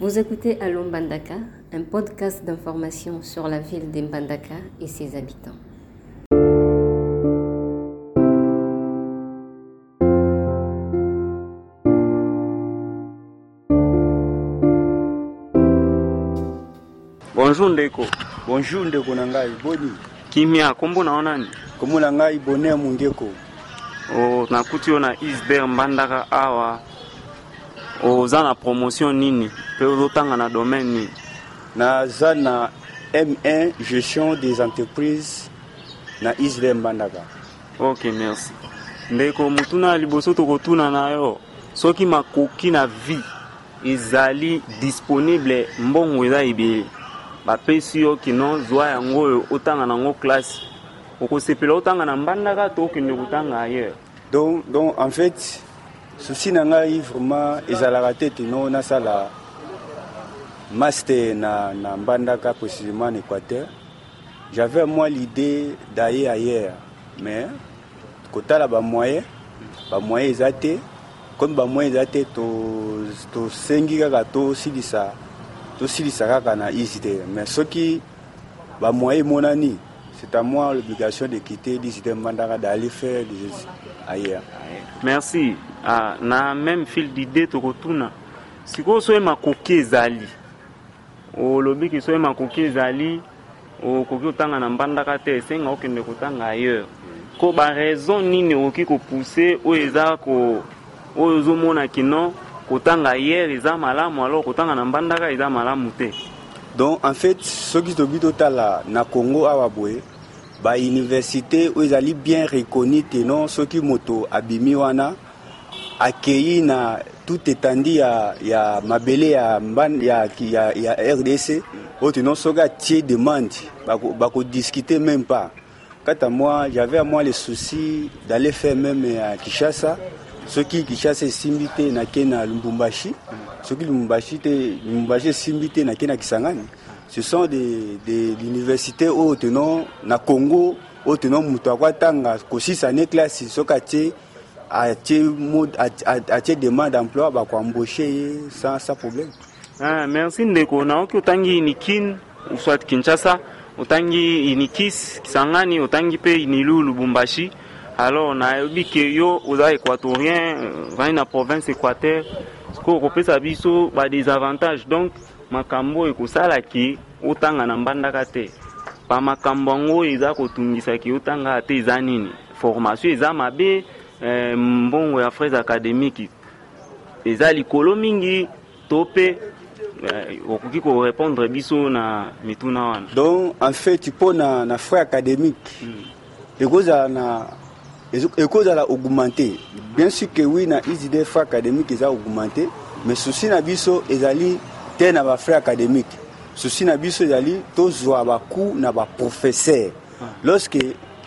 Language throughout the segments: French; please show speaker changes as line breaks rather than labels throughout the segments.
Vous écoutez Allo Mbandaka, un podcast d'information sur la ville de Mbandaka et ses habitants.
Bonjour Ndeko.
bonjour ndeko na ngai boni?
Kimia, kombo naona ni?
komona ngai bonheur mungeko
O nakuti yo na Isber Mbandaka awa. Oza na promotion nini? Pe ozotanga na domaine nini?
naza na m1 gestion des entreprises na isle mbandaka
Ok, merci. Ndeko mutuna ya liboso tokotuna na yo. Soki makoki na vie ezali disponible mbongo eza ebele bapesi yo kino zwa yango oyo otanga nango classe okosepela otanga na mbandaka to okende kotanga ailleurs
donc, donc en fait souci na ngai vraiment ezalaka te teno nasala master na, na mbandaka précisément en équateur. J'avais moi l'idée d'aller ailleurs mais kotala bamoyen bamoyen eza te comme bamoyen eza te to- tosengi kaka tosilisa tosilisa kaka na isi te mais soki bamoyen emonani c'est à moi l'obligation de quitter l'isi te mbandaka d'aller faire des ailleurs.
Merci ah, na même fil d'idée tokotuna. Sikoyo soki makoki ezali. Olobi ki soki makoki ezali okoki kotanga na mbandaka te esenga okende kotanga ailleurs. Ko baraison nini okoki kopuse oyo eza ko oyo ozomona kino kotanga ailleurs eza malamu alors kotanga na mbandaka eza malamu te.
Donc en fait soki tobi totala na congo awa boye bauniversité oyo ezali bien reconni te non? Soki moto abimi wana akei na tout étendue ya, ya mabele ya, mban, ya, ya, ya rdc oyo te non soki atie demande bako- bakodiscute même pas. Quant à moi j'avais à moi le souci d'aller faire même à kinshasa. Soki kinshasa esimbi te nake na lumbumbashi soki lumbumbashi te lumbumbashi esimbi te nake na kisangani. Ce sont des, des universités oyo teno na congo oyo teno moto akwatanga kosisa ne classe soki atie atie mo- atie- demande d'emploi bakoembauche ye sans, sans problème.
Ah, merci ndeko. Naoki otangi inikin uswat kinshasa otangi inikis kisangani otangi mpe inilu lubumbashi. Alors nayebi ke yo oza équatorien vani na province équateur. Sikoyo okopesa biso badesavantage donc makambo oyo ekosalaki otanga na mbandaka te. Bamakambo yango oyo eza kotungisaki otanga te eza nini? Formation eza mabe eh, mbongo ya frais académique. Eza likolo mingi to mpe eh, okoki korépondre biso na mituna wana.
Donc en fait mpo na, na frais académique. Ekozala na ekozala augmenté bien sûr que oui na iside frais académique eza augmenté mais souci na biso ezali te na bafrais académique. Souci na biso ezali tozwa bacours na baprofesseur lorsque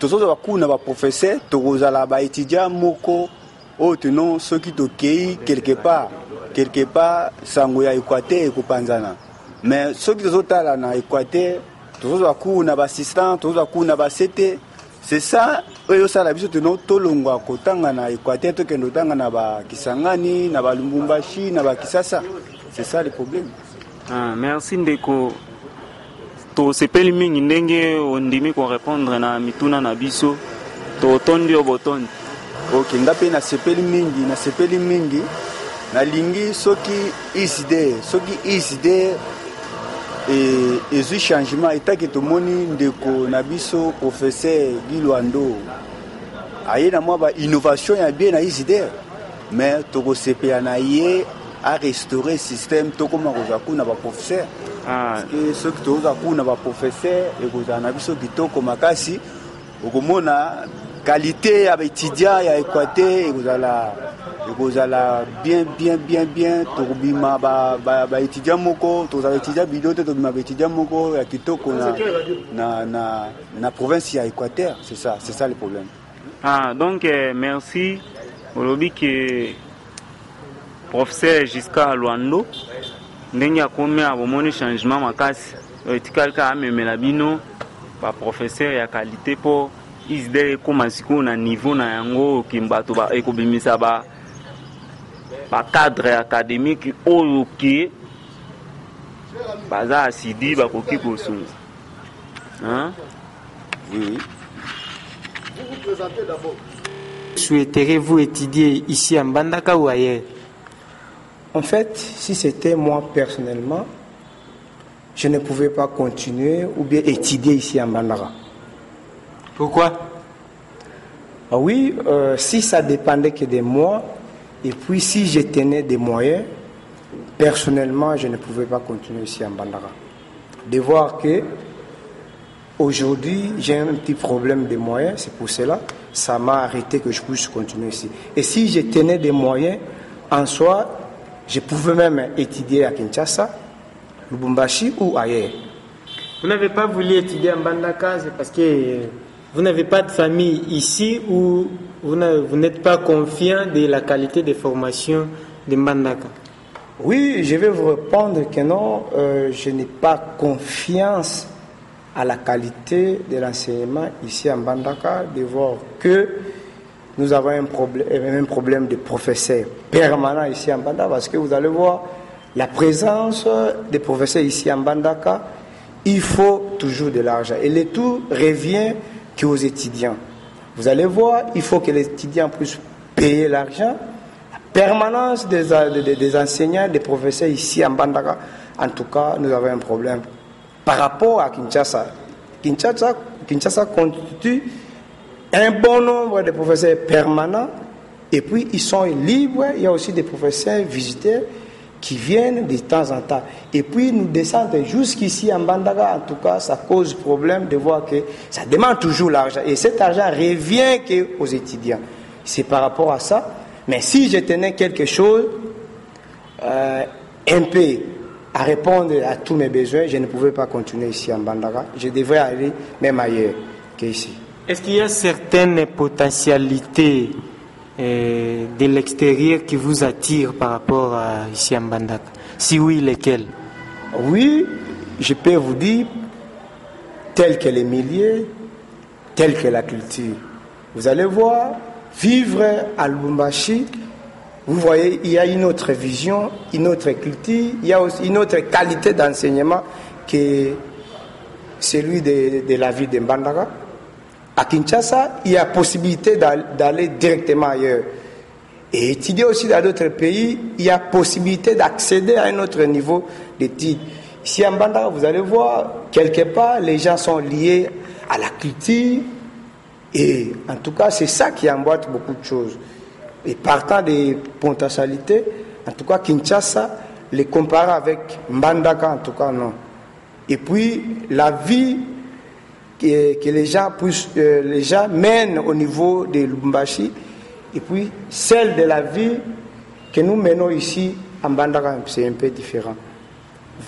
tozozwa bacours na baprofesseur tokozala baétudiant moko. Oyo teno soki tokei quelque part quelque part sango ya équateur ekopanzana. Mais soki tozotala na équateur tozozwa cours na baassistant tozozwa cours na basete. C'est ça oyo osala biso teno tolongwa kotanga na équateur tokende kotanga na bakisangani na balumbumbashi na bakisasa. C'est ça le problème.
Ah, merci ndeko tosepeli mingi ndenge ondimi korépondre na mituna na biso. Totondi yo botondi
ok nga mpe nasepeli mingi nasepeli mingi nalingi soki isd soki isd e- ezwi changement etaki tomoni ndeko na biso professeur gilwando aye na mwa bainnovation ya bien na isd mais tokosepela na ye arestaurer système tokóma kozwa kuna baprofesseur
ah,
ke soki tozwa kuna baprofesseur ekozala na biso kitoko makasi okomona qualité ya baétudiant ya équateur ekozala ekozala bien bien bien bien tokobima ba- ba- baétudiant moko tozala baétudiant bido te tobima baétudiant moko ya kitoko na, na, na, na province ya équateur c'est ça c'est ça le problème.
Ah, donc eh, merci olobi ke professeur jusqu'à lwando ndenge akomi abomoni changement makasi oyo etikali kaka amemela bino baprofesseur ya qualité mpo isdr ekóma sikoyo na niveau na yango oyo bato ba- ekobimisa ba bacadre académique oyo ke baza asidi bakoki kosunga Hein?
Oui, oui.
Souhaiteriez-vous étudier ici à Mbandaka ou ailleurs
En fait, si c'était moi personnellement, je ne pouvais pas continuer ou bien étudier ici à Mbandaka.
Pourquoi?
Ah oui, euh, si ça dépendait que de moi, et puis si je tenais des moyens, personnellement, je ne pouvais pas continuer ici à Mbandaka. De voir que aujourd'hui, j'ai un petit problème de moyens, c'est pour cela, ça m'a arrêté que je puisse continuer ici. Et si je tenais des moyens, en soi, je pouvais même étudier à Kinshasa, Lubumbashi ou ailleurs.
Vous n'avez pas voulu étudier à Mbandaka, c'est parce que vous n'avez pas de famille ici ou vous n'êtes pas confiant de la qualité de formation de Mbandaka?
Oui, je vais vous répondre que non, euh, je n'ai pas confiance à la qualité de l'enseignement ici à Mbandaka, de voir que nous avons un problème, un problème de professeurs permanent ici à Mbandaka, parce que vous allez voir la présence des professeurs ici à Mbandaka, il faut toujours de l'argent. Et le tout revient qu'aux étudiants. Vous allez voir, il faut que les étudiants puissent payer l'argent permanence des, des, des enseignants, des professeurs ici en Bandaka, en tout cas, nous avons un problème. Par rapport à Kinshasa, Kinshasa, Kinshasa constitue un bon nombre de professeurs permanents et puis ils sont libres. Il y a aussi des professeurs visiteurs qui viennent de temps en temps. Et puis nous descendons jusqu'ici en Bandaka, en tout cas, ça cause problème de voir que ça demande toujours l'argent. Et cet argent revient aux étudiants. C'est par rapport à ça. Mais si je tenais quelque chose, euh, un peu à répondre à tous mes besoins, je ne pouvais pas continuer ici en Bandara. Je devrais aller même ailleurs qu'ici.
Est-ce qu'il y a certaines potentialités euh, de l'extérieur qui vous attirent par rapport à ici à Mbandaka Si oui, lesquelles?
Oui, je peux vous dire, tel que les milieux, tel que la culture. Vous allez voir, vivre à Lubumbashi, vous voyez, il y a une autre vision, une autre culture, il y a aussi une autre qualité d'enseignement que celui de, de la ville de Mbandaka. À Kinshasa, il y a possibilité d'aller directement ailleurs. Et étudier aussi dans d'autres pays, il y a possibilité d'accéder à un autre niveau d'études. Ici en Bandara, vous allez voir, quelque part, les gens sont liés à la culture. Et en tout cas, c'est ça qui emboîte beaucoup de choses. Et partant des potentialités, en tout cas, Kinshasa, les comparer avec Mbandaka, en tout cas, non. Et puis, la vie que, que les, gens puissent, euh, les gens mènent au niveau de Lubumbashi, et puis celle de la vie que nous menons ici en Bandara, c'est un peu différent.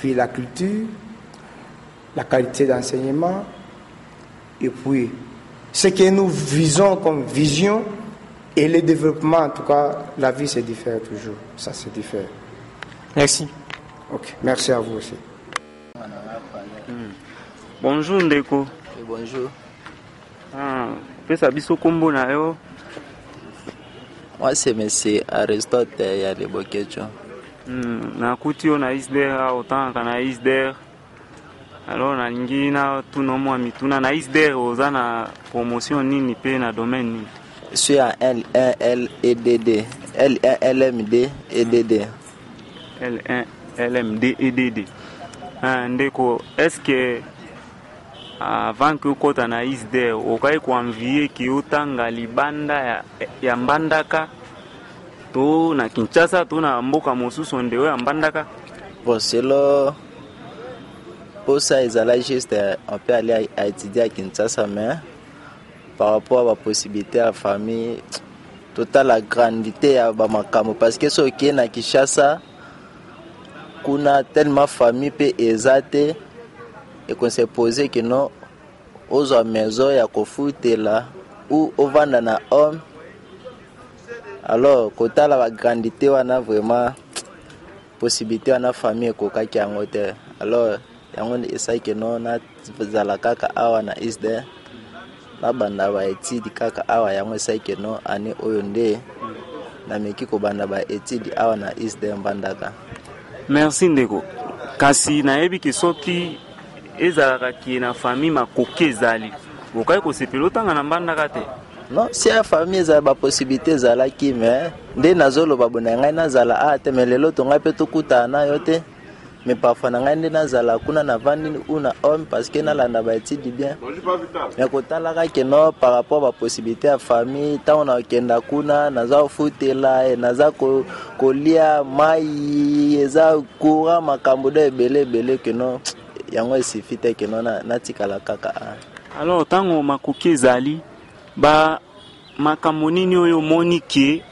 Vu la culture, la qualité d'enseignement, et puis ce que nous visons comme vision et le développement, en tout cas, la vie se diffère toujours. Ça se diffère.
Merci.
Ok, merci à vous aussi.
bonjour ndeko
bonjour.
ah, pesa biso kombo na yo
Moi, c'est M. Aristote Yalebokecho.
mm, nakuti yo na isder awa otangaka na isder alors nalingi na tuna mwa mituna na isder oza na promotion nini mpe na domaine nini
suis en L1 LEDD. L1 LMD EDD.
L1 LMD EDD ah, ndeko est-ce que avant ke okɔta na isder okai kuanvie ke otanga libanda ya, ya mbandaka to na kinshasa to na mboka mosusu ndeyo ya mbandaka
Bon, ça, ils allaient juste. On peut aller à, étudier à Kinshasa, mais par rapport à la possibilité à la famille, total la grandité à Bamakamo. Parce que est à Kinshasa, kuna tellement famille peut exate et qu'on s'est posé que non, aux maison ya kofutela ou ovanda na homme. Alors kotala bagrandité wana vraiment possibilité wana famille ekokaki yango te alors yango esaki no nazala kaka awa na isde nabanda baetidi kaka awa yango esaki no ane oyo nde nameki kobanda baetidi awa na isde mbandaka
merci ndeko. Kasi nayebi ke soki ezalaka kie na famille makoki ezali. Bokai kosepela otanga na mbandaka te.
Non si ya famille ezala baposibilité ezalaki me nde nazoloba bo na ngai nazala a te me lelo to ngai mpe tokutana na yo te. Me parfois na ngai nde nazala kuna navandi una homme parce que nalanda baétidi bien. Me kotalaka keno par rapport baposibilité ya famille ntango nakokenda kuna naza kofutela e naza kolia mai eza courant makambo do ebele ebele keno yango esifi te keno natikala kaka a
alors ntango makoki ezali ba makambo nini oyo omoni ke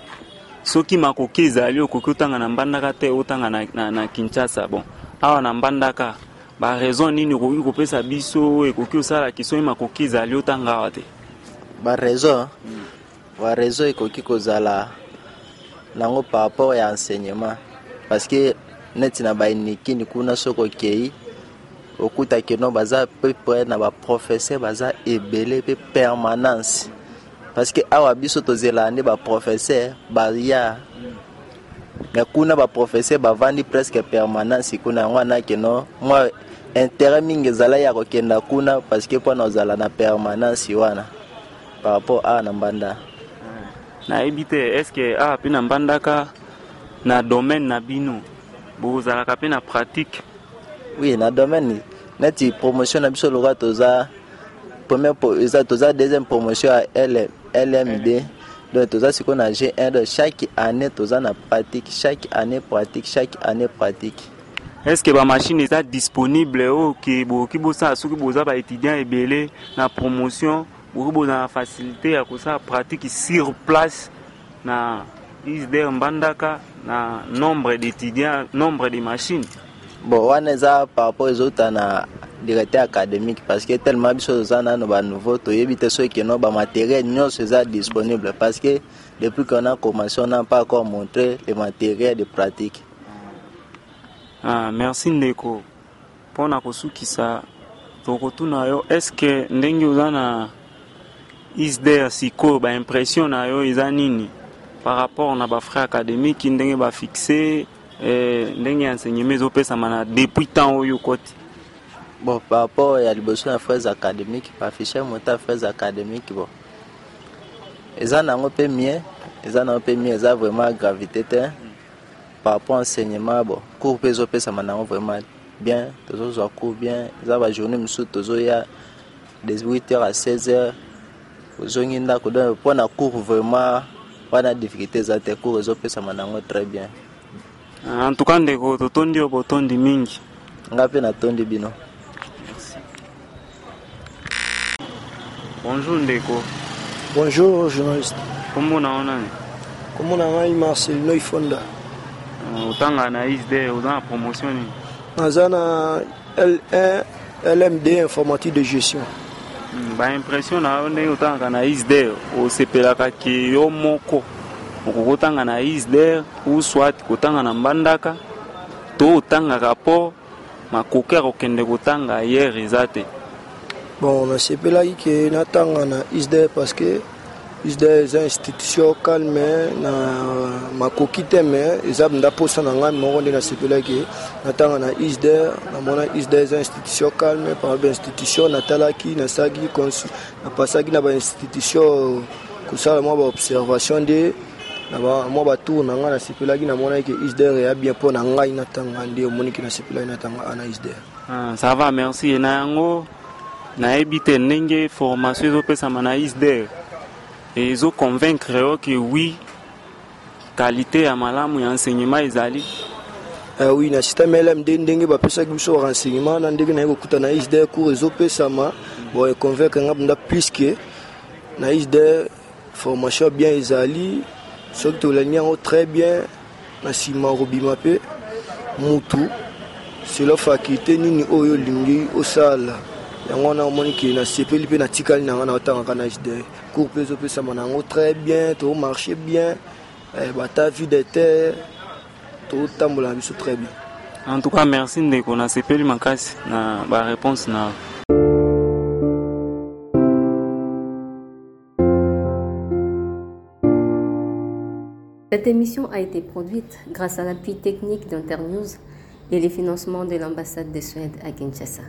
soki makoki ezali okoki otanga na mbandaka te otanga na, na, na kinshasa. Bon awa na mbandaka baraison nini okoki kopesa biso ekoki osalaki soki makoki ezali otanga awa te?
Baraison baraison ekoki kozala nango par rapport ya enseignement. Parce que neti na bainikini kuna soki okei okutaki no baza peu près na baprofesseur baza ebele mpe permanence. Parce que awa biso tozelaka nde baprofesseur baya me kuna baprofesseur bavandi presque permanence kuna. Yango wana keno mwa intérêt mingi ezala ya kokenda kuna parce que mpona ozala na permanence wana par rapport awa na mbanda.
Nayebi te estce awa mpe na mbandaka na domaine na bino bozalaka mpe na pratique?
Oui na domaine neti promotion na biso lokola toza première eza toza deuxième promotion ya lmd donc toza sikoyo na g1 donc chaque année toza na pratique chaque année pratique chaque année pratique.
Est ce que bamashine eza disponible oyo ke bokoki bosala soki boza baétudiant ebele na promotion bokoki bozala na facilité ya kosala pratique sur place na isder mbandaka na nombre d'étudiants nombre de machines?
Bon wana eza par rapport ezouta na directeur académique parce que tellement biso toza nano banouveau toyebi te soki keno bamatériel nyonso eza disponible parce que depuis qu'on a commencé on n'a pas encore montré le matériel de pratique.
Ah, merci ndeko. Mpona kosukisa tokotuna yo estce ndenge oza na isder sikoyo baimpression na yo eza nini? Par rapport na bafrais académique ndenge bafixe eh, ndenge enseignement ezopesama na depuis temps oyo koti
bon par rapport ya liboso na fraises académique bafiche moto ya fraises académique bon eza nango mpe mie eza nango mpe mie eza vraiment gravité te. Par rapport enseignement bon cours mpe ezopesama nango vraiment bien tozozwa cours bien. Eza bajournée mosusu tozoya de 8 heures à 16 heures. Ozongi ndako donc mpo na cours vraiment wana difficulté eza te cours ezopesama nango très bien
tout cas ndeko totondi yo botondi mingi.
Nga mpe natondi bino.
Bonjour ndeko.
Bonjour journaliste.
Kombo na yo nani?
Kombo na ngai marcelino ifonda
otanga na isd oza na promotion nini?
Naza na l1 lmd informatique de gestion.
Baimpression na yo ndenge otangaka na isd osepelaka ke yo moko okoki kotanga na isder ou soit kotanga na mbandaka to otangaka mpo makoki ya kokende kotanga ayere eza te.
Bon nasepelaki ke natanga na isder parce que isder eza institution calme na makoki te me eza nda posa na ngai moko nde nasepelaki natanga na isder namona isder eza institution calme par bainstitution natalaki nasalaki napasaki na bainstitution kosala mwa baobservation nde mwa batour na ngai nasepelaki namonaki isder eya bien mpo na ngai natanga nde omoniki nasepelaki natanga ana isder.
Ah, ça va merci. Na yango nayebi te ndenge formation ezopesama na isder. Ezoconvaincre yo ke wi qualité ya malamu ya enseignement ezali.
Uh, oui na système lmd ndenge bapesaki biso renseignement na ndenge naye kokuta na isder cour ezopesama. Bon econvaincre nga mpenza plus ke na isder formation bien ezali soki tolangi yango très bien na nsima kobima mpe mutu selo faculté nini oyo olingi osala yango wana omoni ke nasepeli mpe natikali na nga na otangaka na isder cour mpe ezopesama na yango très bien tomarche bien eh, bata vide terre totambola na biso très bien.
En tout cas merci ndeko nasepeli makasi na baréponse na
Cette émission a été produite grâce à l'appui technique d'Internews et le financement de l'ambassade de Suède à Kinshasa.